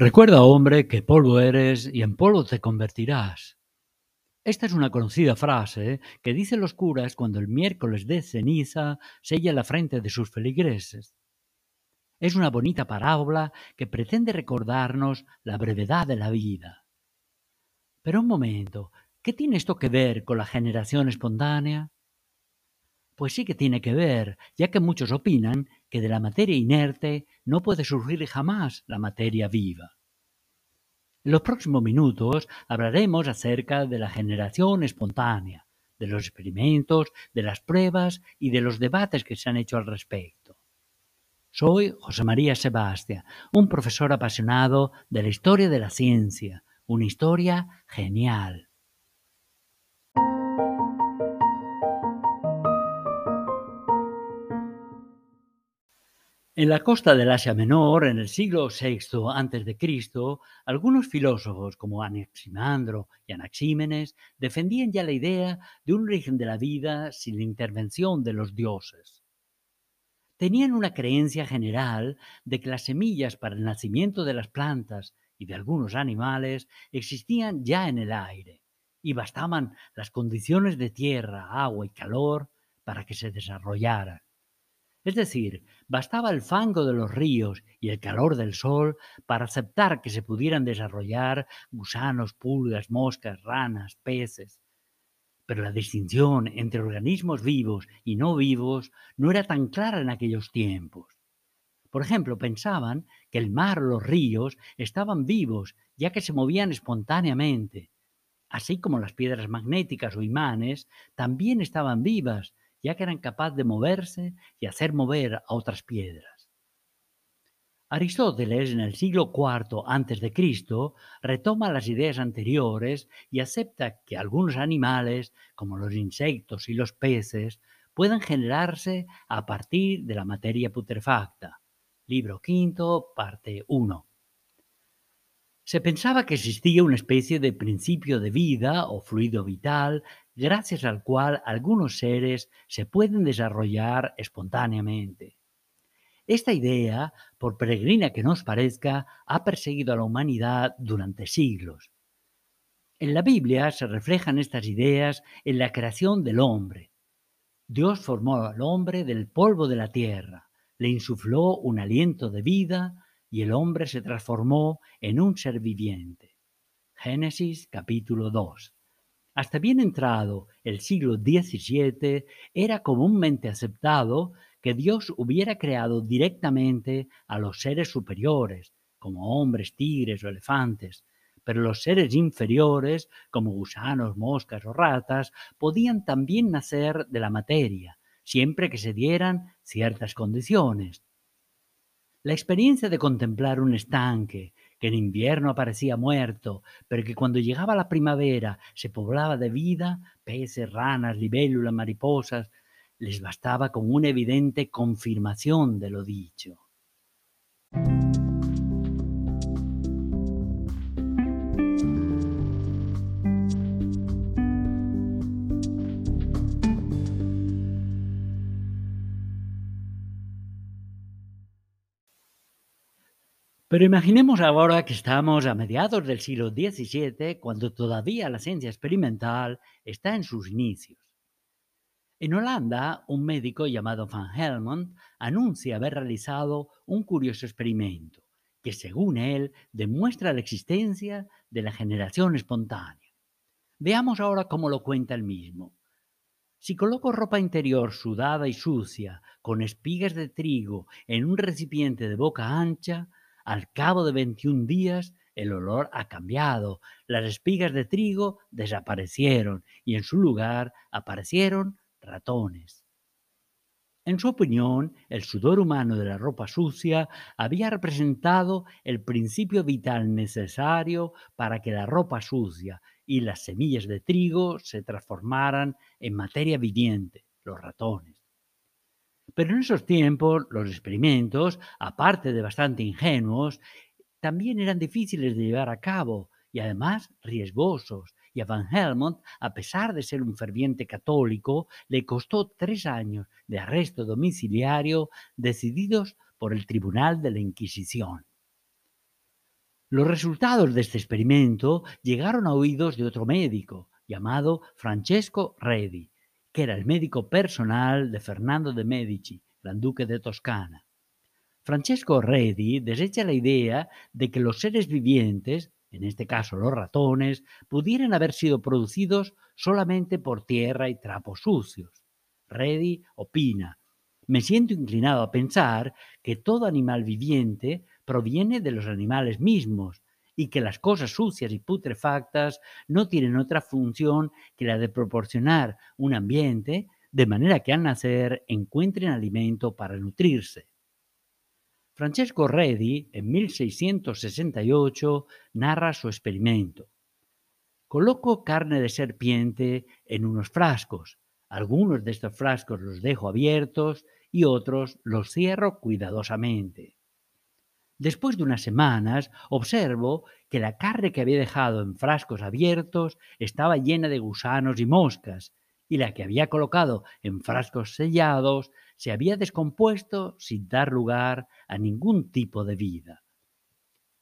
Recuerda, hombre, que polvo eres y en polvo te convertirás. Esta es una conocida frase que dicen los curas cuando el miércoles de ceniza sella la frente de sus feligreses. Es una bonita parábola que pretende recordarnos la brevedad de la vida. Pero un momento, ¿qué tiene esto que ver con la generación espontánea? Pues sí que tiene que ver, ya que muchos opinan que de la materia inerte no puede surgir jamás la materia viva. En los próximos minutos hablaremos acerca de la generación espontánea, de los experimentos, de las pruebas y de los debates que se han hecho al respecto. Soy José María Sebastián, un profesor apasionado de la historia de la ciencia, una historia genial. En la costa del Asia Menor, en el siglo VI a.C., algunos filósofos como Anaximandro y Anaxímenes defendían ya la idea de un origen de la vida sin la intervención de los dioses. Tenían una creencia general de que las semillas para el nacimiento de las plantas y de algunos animales existían ya en el aire, y bastaban las condiciones de tierra, agua y calor para que se desarrollaran. Es decir, bastaba el fango de los ríos y el calor del sol para aceptar que se pudieran desarrollar gusanos, pulgas, moscas, ranas, peces. Pero la distinción entre organismos vivos y no vivos no era tan clara en aquellos tiempos. Por ejemplo, pensaban que el mar o los ríos estaban vivos, ya que se movían espontáneamente, así como las piedras magnéticas o imanes también estaban vivas, ya que eran capaces de moverse y hacer mover a otras piedras. Aristóteles, en el siglo IV a.C., retoma las ideas anteriores y acepta que algunos animales, como los insectos y los peces, puedan generarse a partir de la materia putrefacta. Libro V, parte 1. Se pensaba que existía una especie de principio de vida o fluido vital gracias al cual algunos seres se pueden desarrollar espontáneamente. Esta idea, por peregrina que nos parezca, ha perseguido a la humanidad durante siglos. En la Biblia se reflejan estas ideas en la creación del hombre. Dios formó al hombre del polvo de la tierra, le insufló un aliento de vida y el hombre se transformó en un ser viviente. Génesis capítulo 2. Hasta bien entrado el siglo XVII era comúnmente aceptado que Dios hubiera creado directamente a los seres superiores, como hombres, tigres o elefantes, pero los seres inferiores, como gusanos, moscas o ratas, podían también nacer de la materia, siempre que se dieran ciertas condiciones. La experiencia de contemplar un estanque que en invierno aparecía muerto, pero que cuando llegaba la primavera se poblaba de vida, peces, ranas, libélulas, mariposas, les bastaba con una evidente confirmación de lo dicho. Pero imaginemos ahora que estamos a mediados del siglo XVII, cuando todavía la ciencia experimental está en sus inicios. En Holanda, un médico llamado Van Helmont anuncia haber realizado un curioso experimento que, según él, demuestra la existencia de la generación espontánea. Veamos ahora cómo lo cuenta él mismo. Si coloco ropa interior sudada y sucia con espigas de trigo en un recipiente de boca ancha, al cabo de 21 días, el olor ha cambiado, las espigas de trigo desaparecieron y en su lugar aparecieron ratones. En su opinión, el sudor humano de la ropa sucia había representado el principio vital necesario para que la ropa sucia y las semillas de trigo se transformaran en materia viviente, los ratones. Pero en esos tiempos los experimentos, aparte de bastante ingenuos, también eran difíciles de llevar a cabo y además riesgosos. Y a Van Helmont, a pesar de ser un ferviente católico, le costó tres años de arresto domiciliario decididos por el Tribunal de la Inquisición. Los resultados de este experimento llegaron a oídos de otro médico llamado Francesco Redi, que era el médico personal de Fernando de Medici, gran duque de Toscana. Francesco Redi desecha la idea de que los seres vivientes, en este caso los ratones, pudieran haber sido producidos solamente por tierra y trapos sucios. Redi opina, me siento inclinado a pensar que todo animal viviente proviene de los animales mismos y que las cosas sucias y putrefactas no tienen otra función que la de proporcionar un ambiente de manera que al nacer encuentren alimento para nutrirse. Francesco Redi, en 1668, narra su experimento. Coloco carne de serpiente en unos frascos. Algunos de estos frascos los dejo abiertos y otros los cierro cuidadosamente. Después de unas semanas, observo que la carne que había dejado en frascos abiertos estaba llena de gusanos y moscas, y la que había colocado en frascos sellados se había descompuesto sin dar lugar a ningún tipo de vida.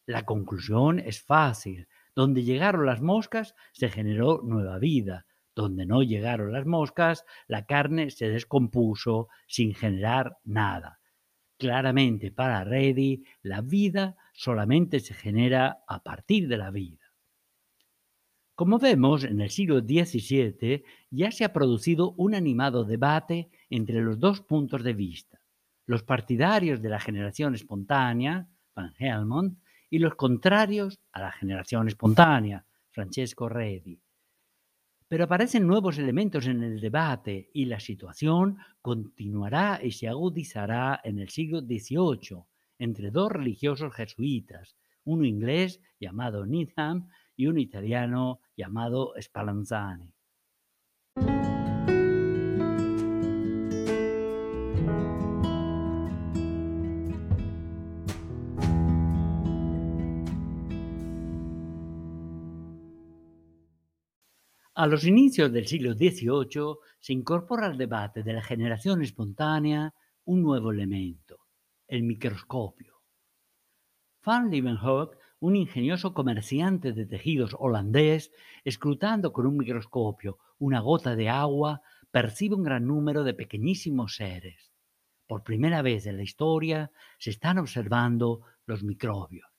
La conclusión es fácil. Donde llegaron las moscas se generó nueva vida. Donde no llegaron las moscas, la carne se descompuso sin generar nada. Claramente para Reddy, la vida solamente se genera a partir de la vida. Como vemos, en el siglo XVII ya se ha producido un animado debate entre los dos puntos de vista, los partidarios de la generación espontánea, Van Helmont, y los contrarios a la generación espontánea, Francesco Redi. Pero aparecen nuevos elementos en el debate y la situación continuará y se agudizará en el siglo XVIII entre dos religiosos jesuitas, uno inglés llamado Needham y un italiano llamado Spallanzani. A los inicios del siglo XVIII se incorpora al debate de la generación espontánea un nuevo elemento, el microscopio. Van Leeuwenhoek, un ingenioso comerciante de tejidos holandés, escrutando con un microscopio una gota de agua, percibe un gran número de pequeñísimos seres. Por primera vez en la historia se están observando los microbios.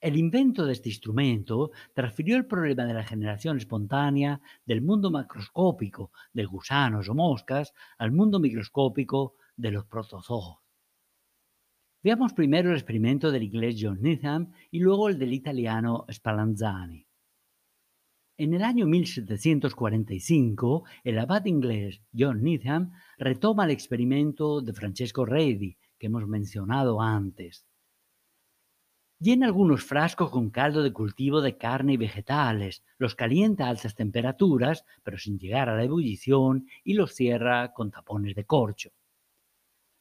El invento de este instrumento transfirió el problema de la generación espontánea del mundo macroscópico de gusanos o moscas al mundo microscópico de los protozoos. Veamos primero el experimento del inglés John Needham y luego el del italiano Spallanzani. En el año 1745, el abad inglés John Needham retoma el experimento de Francesco Redi, que hemos mencionado antes. Llena algunos frascos con caldo de cultivo de carne y vegetales, los calienta a altas temperaturas, pero sin llegar a la ebullición, y los cierra con tapones de corcho.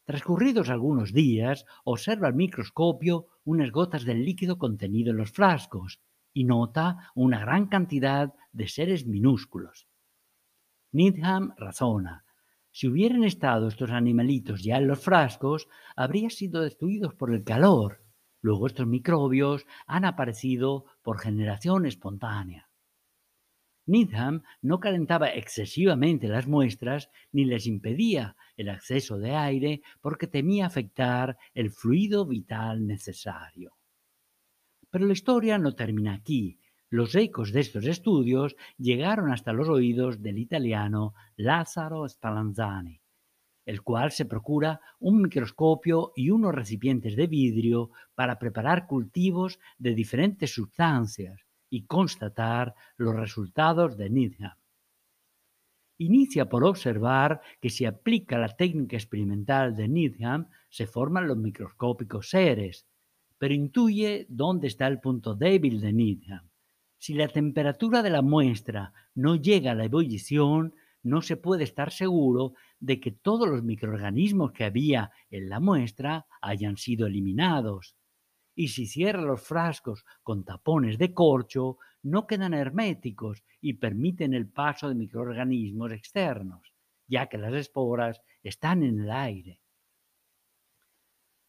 Transcurridos algunos días, observa al microscopio unas gotas del líquido contenido en los frascos y nota una gran cantidad de seres minúsculos. Needham razona. Si hubieran estado estos animalitos ya en los frascos, habrían sido destruidos por el calor Luego estos microbios han aparecido por generación espontánea. Needham no calentaba excesivamente las muestras ni les impedía el acceso de aire porque temía afectar el fluido vital necesario. Pero la historia no termina aquí. Los ecos de estos estudios llegaron hasta los oídos del italiano Lazzaro Spallanzani, el cual se procura un microscopio y unos recipientes de vidrio para preparar cultivos de diferentes sustancias y constatar los resultados de Needham. Inicia por observar que si aplica la técnica experimental de Needham se forman los microscópicos seres, pero intuye dónde está el punto débil de Needham. Si la temperatura de la muestra no llega a la ebullición, no se puede estar seguro de que todos los microorganismos que había en la muestra hayan sido eliminados. Y si cierra los frascos con tapones de corcho, no quedan herméticos y permiten el paso de microorganismos externos, ya que las esporas están en el aire.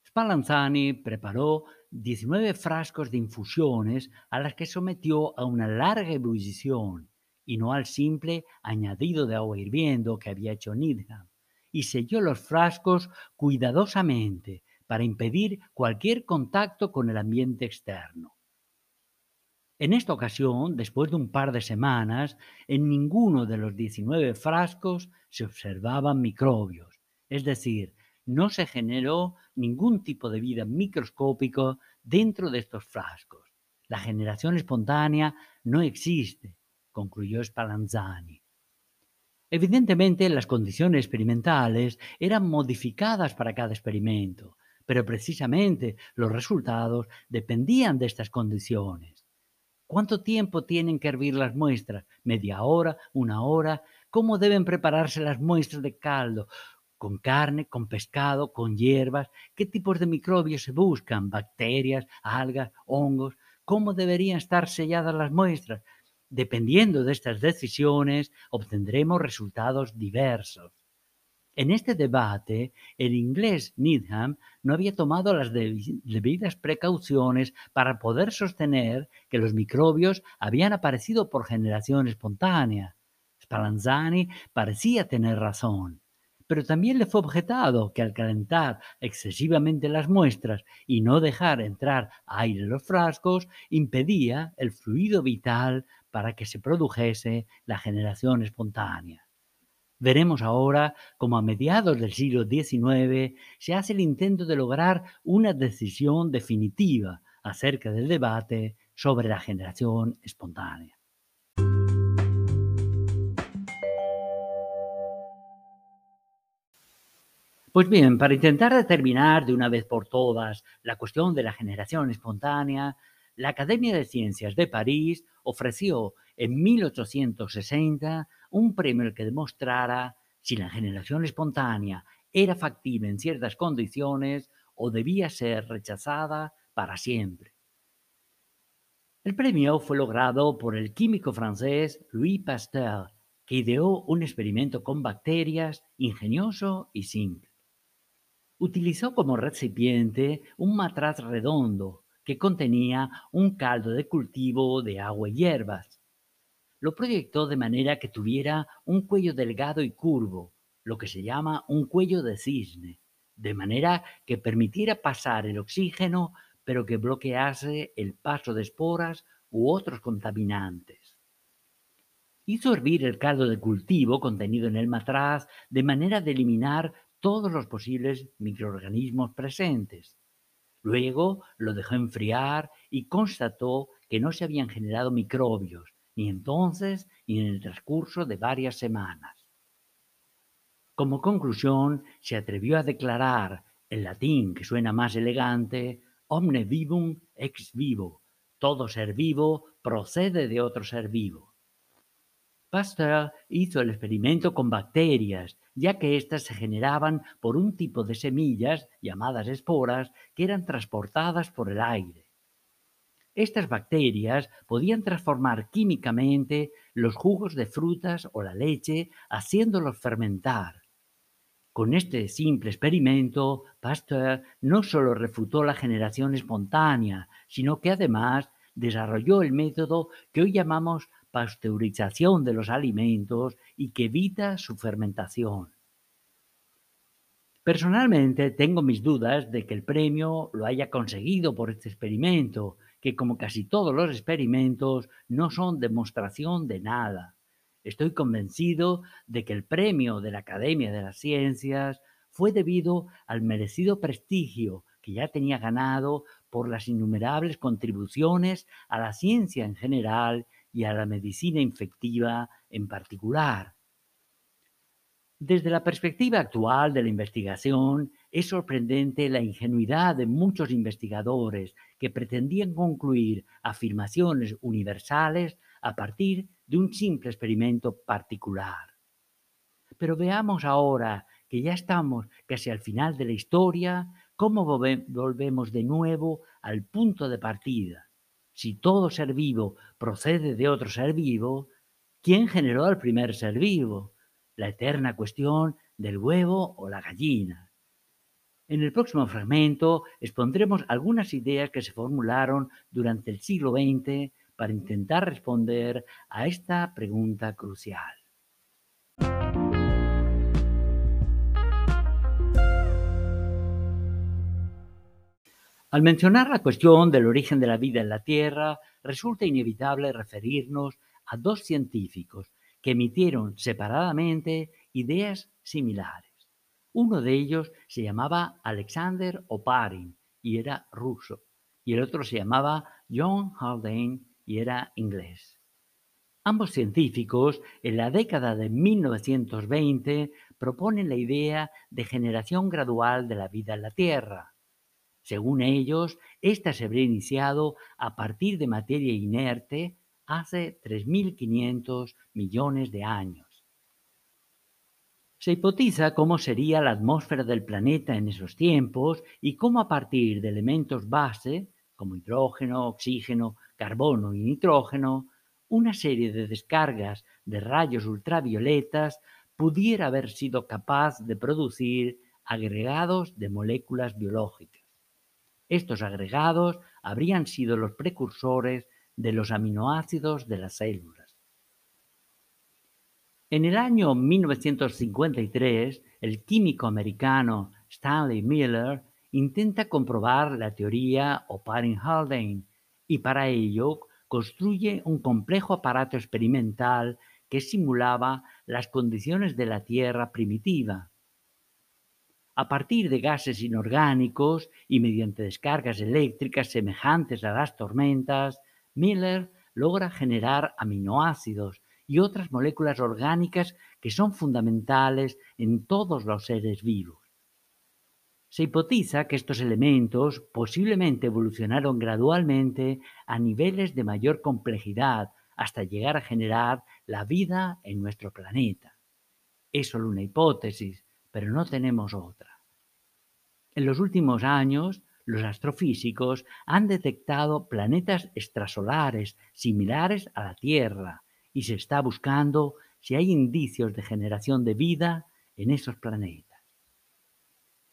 Spallanzani preparó 19 frascos de infusiones a las que sometió a una larga ebullición y no al simple añadido de agua hirviendo que había hecho Needham, y selló los frascos cuidadosamente para impedir cualquier contacto con el ambiente externo. En esta ocasión, después de un par de semanas, en ninguno de los 19 frascos se observaban microbios, es decir, no se generó ningún tipo de vida microscópico dentro de estos frascos. La generación espontánea no existe, concluyó Spallanzani. Evidentemente, las condiciones experimentales eran modificadas para cada experimento, pero precisamente los resultados dependían de estas condiciones. ¿Cuánto tiempo tienen que hervir las muestras? ¿Media hora? ¿Una hora? ¿Cómo deben prepararse las muestras de caldo? ¿Con carne? ¿Con pescado? ¿Con hierbas? ¿Qué tipos de microbios se buscan? ¿Bacterias? ¿Algas? ¿Hongos? ¿Cómo deberían estar selladas las muestras? Dependiendo de estas decisiones, obtendremos resultados diversos. En este debate, el inglés Needham no había tomado las debidas precauciones para poder sostener que los microbios habían aparecido por generación espontánea. Spallanzani parecía tener razón, pero también le fue objetado que al calentar excesivamente las muestras y no dejar entrar aire en los frascos, impedía el fluido vital para que se produjese la generación espontánea. Veremos ahora cómo a mediados del siglo XIX se hace el intento de lograr una decisión definitiva acerca del debate sobre la generación espontánea. Pues bien, para intentar determinar de una vez por todas la cuestión de la generación espontánea, la Academia de Ciencias de París ofreció en 1860 un premio que demostrara si la generación espontánea era factible en ciertas condiciones o debía ser rechazada para siempre. El premio fue logrado por el químico francés Louis Pasteur, que ideó un experimento con bacterias ingenioso y simple. Utilizó como recipiente un matraz redondo que contenía un caldo de cultivo de agua y hierbas lo proyectó de manera que tuviera un cuello delgado y curvo, lo que se llama un cuello de cisne, de manera que permitiera pasar el oxígeno, pero que bloquease el paso de esporas u otros contaminantes. Hizo hervir el caldo de cultivo contenido en el matraz de manera de eliminar todos los posibles microorganismos presentes. Luego lo dejó enfriar y constató que no se habían generado microbios, ni entonces ni en el transcurso de varias semanas. Como conclusión, se atrevió a declarar, en latín que suena más elegante, omne vivum ex vivo, todo ser vivo procede de otro ser vivo. Pasteur hizo el experimento con bacterias, ya que éstas se generaban por un tipo de semillas, llamadas esporas, que eran transportadas por el aire. Estas bacterias podían transformar químicamente los jugos de frutas o la leche, haciéndolos fermentar. Con este simple experimento, Pasteur no solo refutó la generación espontánea, sino que además desarrolló el método que hoy llamamos pasteurización de los alimentos y que evita su fermentación. Personalmente tengo mis dudas de que el premio lo haya conseguido por este experimento, que como casi todos los experimentos no son demostración de nada. Estoy convencido de que el premio de la Academia de las Ciencias fue debido al merecido prestigio que ya tenía ganado por las innumerables contribuciones a la ciencia en general y a la medicina infectiva en particular. Desde la perspectiva actual de la investigación, es sorprendente la ingenuidad de muchos investigadores que pretendían concluir afirmaciones universales a partir de un simple experimento particular. Pero veamos ahora que ya estamos casi al final de la historia, cómo volvemos de nuevo al punto de partida. Si todo ser vivo procede de otro ser vivo, ¿quién generó al primer ser vivo? la eterna cuestión del huevo o la gallina. En el próximo fragmento expondremos algunas ideas que se formularon durante el siglo XX para intentar responder a esta pregunta crucial. Al mencionar la cuestión del origen de la vida en la Tierra, resulta inevitable referirnos a dos científicos que emitieron separadamente ideas similares. Uno de ellos se llamaba Alexander Oparin y era ruso, y el otro se llamaba John Haldane y era inglés. Ambos científicos, en la década de 1920, proponen la idea de generación gradual de la vida en la Tierra, según ellos, ésta se habría iniciado a partir de materia inerte hace 3.500 millones de años. Se hipotiza cómo sería la atmósfera del planeta en esos tiempos y cómo a partir de elementos base, como hidrógeno, oxígeno, carbono y nitrógeno, una serie de descargas de rayos ultravioletas pudiera haber sido capaz de producir agregados de moléculas biológicas. Estos agregados habrían sido los precursores de los aminoácidos de las células. En el año 1953, el químico americano Stanley Miller intenta comprobar la teoría Oparin-Haldane y para ello construye un complejo aparato experimental que simulaba las condiciones de la Tierra primitiva a partir de gases inorgánicos y mediante descargas eléctricas semejantes a las tormentas, Miller logra generar aminoácidos y otras moléculas orgánicas que son fundamentales en todos los seres vivos. Se hipotiza que estos elementos posiblemente evolucionaron gradualmente a niveles de mayor complejidad hasta llegar a generar la vida en nuestro planeta. Es solo una hipótesis, pero no tenemos otra. En los últimos años, los astrofísicos han detectado planetas extrasolares similares a la Tierra y se está buscando si hay indicios de generación de vida en esos planetas.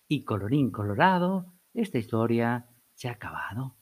Y colorín colorado, esta historia se ha acabado.